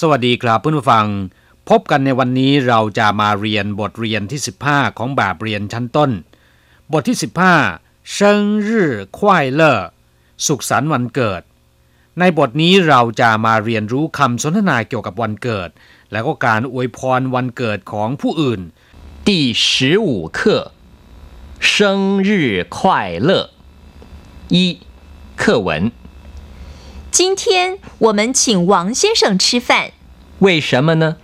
สวัสดีครับเพื่อนผู้ฟัง พบกันในวันนี้เราจะมาเรียนบทเรียนที่ 15 ของแบบเรียนชั้นต้น บทที่ 15生日快乐สุขสันต์วันเกิด ในบทนี้เราจะมาเรียนรู้คำสนทนาเกี่ยวกับวันเกิด แล้วก็การอวยพรวันเกิดของผู้อื่น第十五课生日快乐一课文 今天我们请王先生吃饭，为什么呢？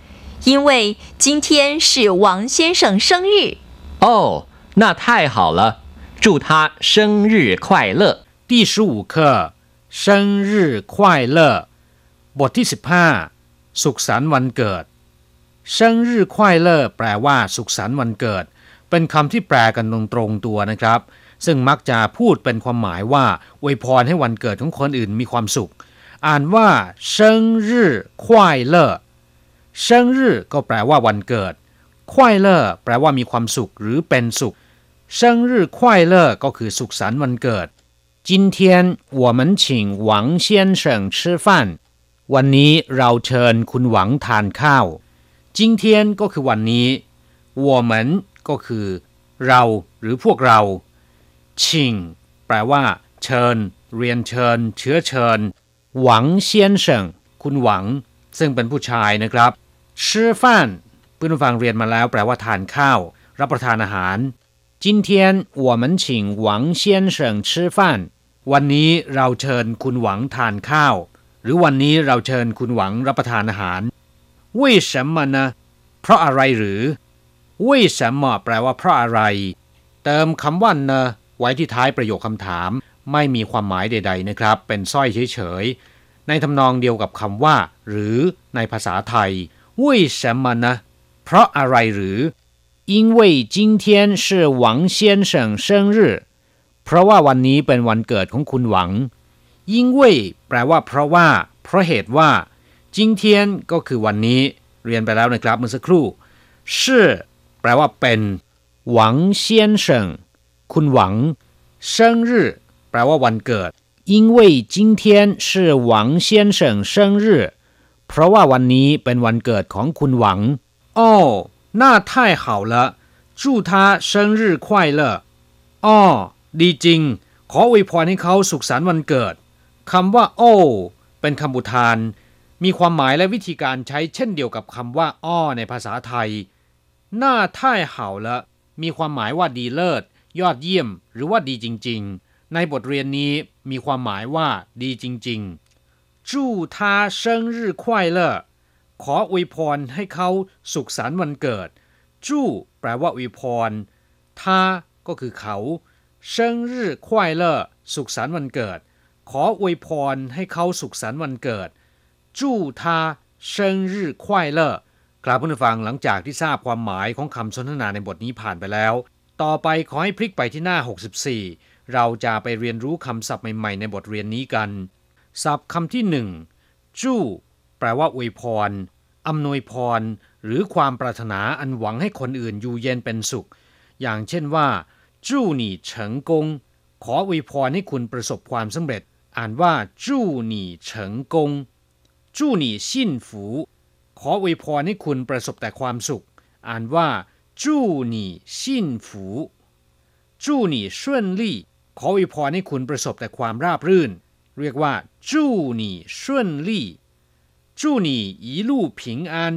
因为今天是王先生生日。哦，那太好了，祝他生日快乐。第十五课生日快乐บทที่สิบห้าสุขสันต์วันเกิด生日快乐แปลว่าสุขสันต์วันเกิด เป็นคำที่แปลกันตรงๆตัวนะครับ ซึ่งมักจะพูดเป็นความหมายว่าอวยพรให้วันเกิดของคนอื่นมีความสุข อ่านว่า生日快乐生日ก็แปลว่าวันเกิด快乐แปลว่ามีความสุขหรือเป็นสุข生日快乐ก็คือสุขสันต์วันเกิด今天我们请王先生吃饭วันนี้เราเชิญคุณหวังทานข้าว今天ก็คือวันนี้我们ก็คือเราหรือพวกเราชิงแปลว่าเชิญ เรียนเชิญ เชื้อเชิญ หวังเซียนเฉิงคุณหวัง ซึ่งเป็นผู้ชายนะครับชื่อฟันเพื่อนฟังเรียนมาแล้วแปลว่าทานข้าว รับประทานอาหาร今天我们请王先生吃饭วันนี้เราเชิญคุณหวังทานข้าว หรือวันนี้เราเชิญคุณหวังรับประทานอาหาร为什么呢เพราะอะไรหรือ为什么แปลว่าเพราะอะไร เติมคำว่าเนไว้ที่ท้ายประโยคคำถาม ไม่มีความหมายใด ๆ นะครับ เป็นสร้อยเฉยๆ ในทำนองเดียวกับคำว่า หรือในภาษาไทย为什么呢เพราะอะไรหรือ因为今天是王先生生日เพราะว่าวันนี้เป็นวันเกิดของคุณหวัง因为แปลว่า เพราะว่า เพราะเหตุว่า今天ก็คือวันนี้ เรียนไปแล้วนะครับเมื่อสักครู่是แปลว่าเป็นหวัง先生คุณหวัง生日 แปลว่าวันเกิด因为今天是王先生生日เพราะว่าวันนี้เป็นวันเกิดของคุณหวัง哦那太好了祝他生日快乐อ๋อดีจริง ขออวยพรให้เขาสุขสันต์วันเกิดคำว่าโอ้เป็นคำอุทาน มีความหมายและวิธีการใช้เช่นเดียวกับคำว่าอ้อในภาษาไทยหน้าท่ายเห่าละมีความหมายว่าดีเลิศ ยอดเยี่ยม หรือว่าดีจริง ๆ ในบทเรียนนี้มีความหมายว่าดีจริงๆจู่ทาเซิงรื่ควยเลอขออวยพรให้เขาสุขสันต์วันเกิดจู่แปลว่าอวยพรทาก็คือเขาเซิงรื่ควยเลอสุขสันต์วันเกิด ขออวยพรให้เขาสุขสันต์วันเกิดจู่ทาเซิงรื่ควยเลอครับเพื่อนฟังหลังจากที่ทราบความหมายของคำสนทนาในบทนี้ผ่านไปแล้ว ต่อไปขอให้พลิกไปที่หน้า 64 เราจะไปเรียนรู้คำศัพท์ใหม่ๆ ในบทเรียนนี้กัน ศัพท์คำที่หนึ่งจู้แปลว่าอวยพรอำนวยพร หรือความปรารถนาอันหวังให้คนอื่นอยู่เย็นเป็นสุข อย่างเช่นว่าจู้หนี่เฉิงกง ขออวยพรให้คุณประสบความสำเร็จ อ่านว่าจู้หนี่เฉิงกงจู้หนี่ซินฝู ขออวยพรให้คุณประสบแต่ความสุข อ่านว่าจู้หนี่ซินฝูจู้หนี่顺利 ขออวยพรให้คุณประสบแต่ความราบรื่น เรียกว่าจู้หนี่ช่นลี่จู้หนี่อีลู่ผิงอัน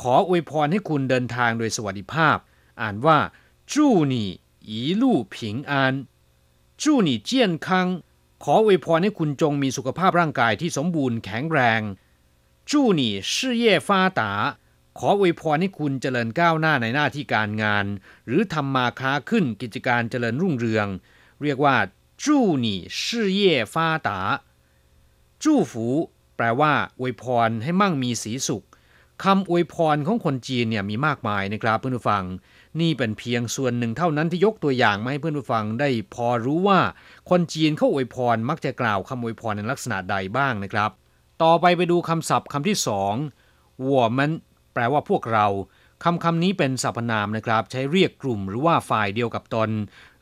ขออวยพรให้คุณเดินทางโดยสวัสดิภาพ อ่านว่าจู้หนี่อีลู่ผิงอันจู้หนี่เจียนคังขออวยพรให้คุณจงมีสุขภาพร่างกายที่สมบูรณ์แข็งแรงจู้หนี่ชื่อเย่ฟ้าตาขออวยพรให้คุณเจริญก้าวหน้าในหน้าที่การงาน หรือทำมาค้าขึ้นกิจการเจริญรุ่งเรือง เรียกว่าจู้หนี่ชื่อเย่ฟ้าตาจู้ฝูแปลว่าอวยพรให้มั่งมีสีสุขคำอวยพรของคนจีนเนี่ยมีมากมายนะครับเพื่อนผู้ฟัง นี่เป็นเพียงส่วนหนึ่งเท่านั้นที่ยกตัวอย่างมาให้เพื่อนผู้ฟังได้พอรู้ว่าคนจีนเขาอวยพรมักจะกล่าวคำอวยพรในลักษณะใดบ้างนะครับ ต่อไปไปดูคำศัพท์คำที่สองวัวมันแปลว่าพวกเรา คำคำนี้เป็นสรรพนามนะครับ ใช้เรียกกลุ่มหรือว่าฝ่ายเดียวกับตน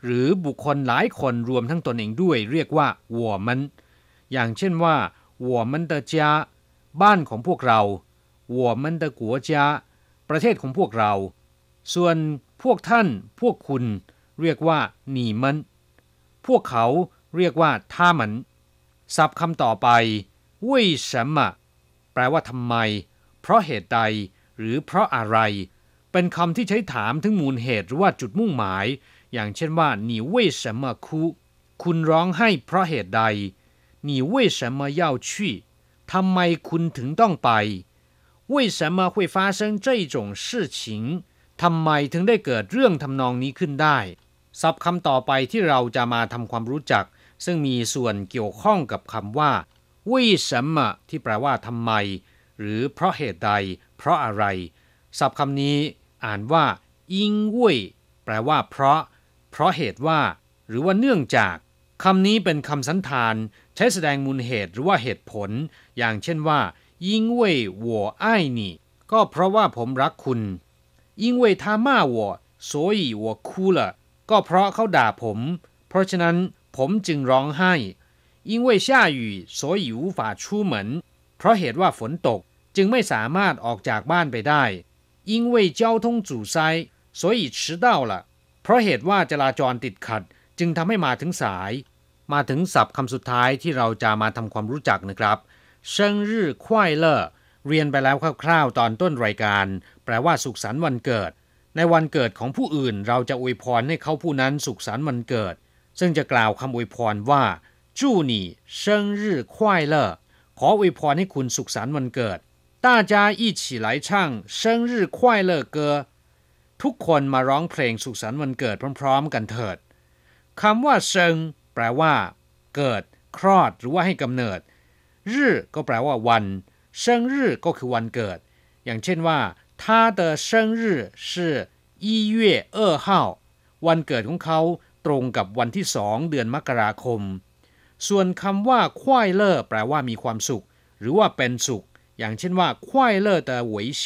หรือบุคคลหลายคนรวมทั้งตนเองด้วย เรียกว่าวัวมันอย่างเช่นว่าวัวมันเตจ้าบ้านของพวกเราวัวมันเตกัวจ้าประเทศของพวกเรา ส่วนพวกท่าน พวกคุณ เรียกว่าหนีมัน พวกเขาเรียกว่าท่ามันศัพท์คำต่อไปวุ้ยสมะแปลว่าทำไม เพราะเหตุใด หรือเพราะอะไร เป็นคำที่ใช้ถามถึงมูลเหตุหรือว่าจุดมุ่งหมาย อย่างเช่นว่าหนีเว่ย什么哭คุณร้องไห้เพราะเหตุใดหนี什么要去ทำไมคุณถึงต้องไป为什么会发生这种事情ทำไมถึงได้เกิดเรื่องทำนองนี้ขึ้นได้ศัพคำต่อไปที่เราจะมาทำความรู้จัก ซึ่งมีส่วนเกี่ยวข้องกับคำว่าวิสัมมะที่แปลว่าทำไม หรือเพราะเหตุใด เพราะอะไร ศัพท์คำนี้อ่านว่า因为แปลว่า เพราะ เพราะเหตุว่า หรือว่าเนื่องจากคำนี้เป็นคำสันธาน ใช้แสดงมูลเหตุหรือว่าเหตุผล อย่างเช่นว่า因为我爱你ก็เพราะว่าผมรักคุณ因为他骂我所以我哭了ก็เพราะเขาด่าผม เพราะฉะนั้นผมจึงร้องไห้因为下雨所以无法出门เพราะเหตุว่าฝนตก จึงไม่สามารถออกจากบ้านไปได้因为交通阻塞所以迟到了เพราะเหตุว่าจราจรติดขัด จึงทำให้มาถึงสาย มาถึงศัพท์คำสุดท้ายที่เราจะมาทำความรู้จักนะครับเซิงรื่อควายเลอเรียนไปแล้วคร่าวๆ ตอนต้นรายการ แปลว่าสุขสันต์วันเกิด ในวันเกิดของผู้อื่นเราจะอวยพรให้เขาผู้นั้นสุขสันต์วันเกิด ซึ่งจะกล่าวคำอวยพรว่าจู้หนี่เซิงรื่อควายเลอขออวยพรให้คุณสุขสันต์วันเกิด 大家一起来唱生日快乐歌ทุกคนมาร้องเพลงสุขสันต์วันเกิดพร้อมๆ กันเถิดคำว่าเซิงแปลว่า เกิด คลอด หรือว่าให้กำเนิดรื่อก็แปลว่าวันเซิงรื่อก็คือวันเกิด อย่างเช่นว่า他的生日是一月二号วันเกิดของเขาตรงกับวันที่สองเดือนมกราคม ส่วนคำว่าควายเลอแปลว่ามีความสุข หรือว่าเป็นสุข อย่างเช่นว่าควายเลอ的微笑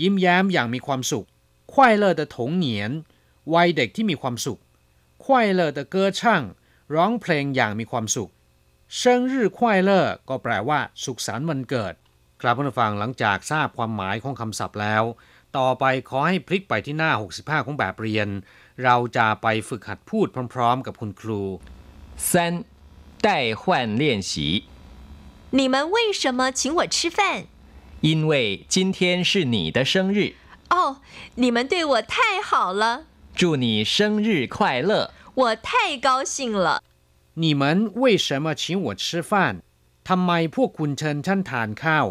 ยิ้มแย้มอย่างมีความสุข快乐的童年วัยเด็กที่มีความสุข快乐的歌唱ร้องเพลงอย่างมีความสุข生日快乐ก็แปลว่า สุขสันต์วันเกิด ครับผู้ฟังหลังจากทราบความหมายของคำศัพท์แล้ว ต่อไปขอให้พลิกไปที่หน้า 65 ของแบบเรียน เราจะไปฝึกหัดพูดพร้อมๆ กับคุณครู 三代换练习， 你们为什么请我吃饭？因为今天是你的生日，哦，你们对我太好了，祝你生日快乐。我太高兴了。你们为什么请我吃饭ทำไมพวกคุณเชิญฉันทานข้าว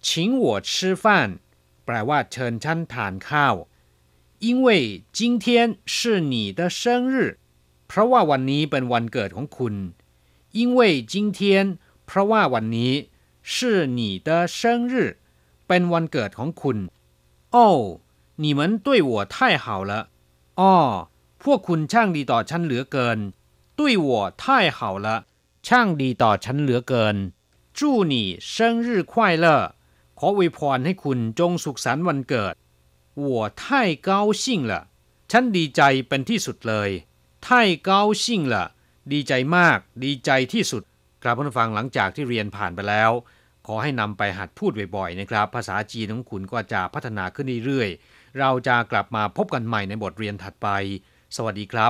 请我吃饭แปลว่าเชิญฉันทานข้าว因为今天是你的生日เพราะว่าวันนี้เป็นวันเกิดของคุณ因为今天 เพราะว่าวันนี้是你的生日เป็นวันเกิดของคุณ哦你们对我太好了อ๋อพวกคุณช่างดีต่อฉันเหลือเกิน对我太好了ช่างดีต่อฉันเหลือเกิน祝你生日快乐ขออวยพรให้คุณจงสุขสันต์วันเกิด我太高兴了ฉันดีใจเป็นที่สุดเลย太高兴了ดีใจมาก ดีใจที่สุด ครับผู้ฟังหลังจากที่เรียนผ่านไปแล้ว ขอให้นำไปหัดพูดบ่อยๆนะครับ ภาษาจีนของคุณก็จะพัฒนาขึ้นเรื่อยๆ เราจะกลับมาพบกันใหม่ในบทเรียนถัดไป สวัสดีครับ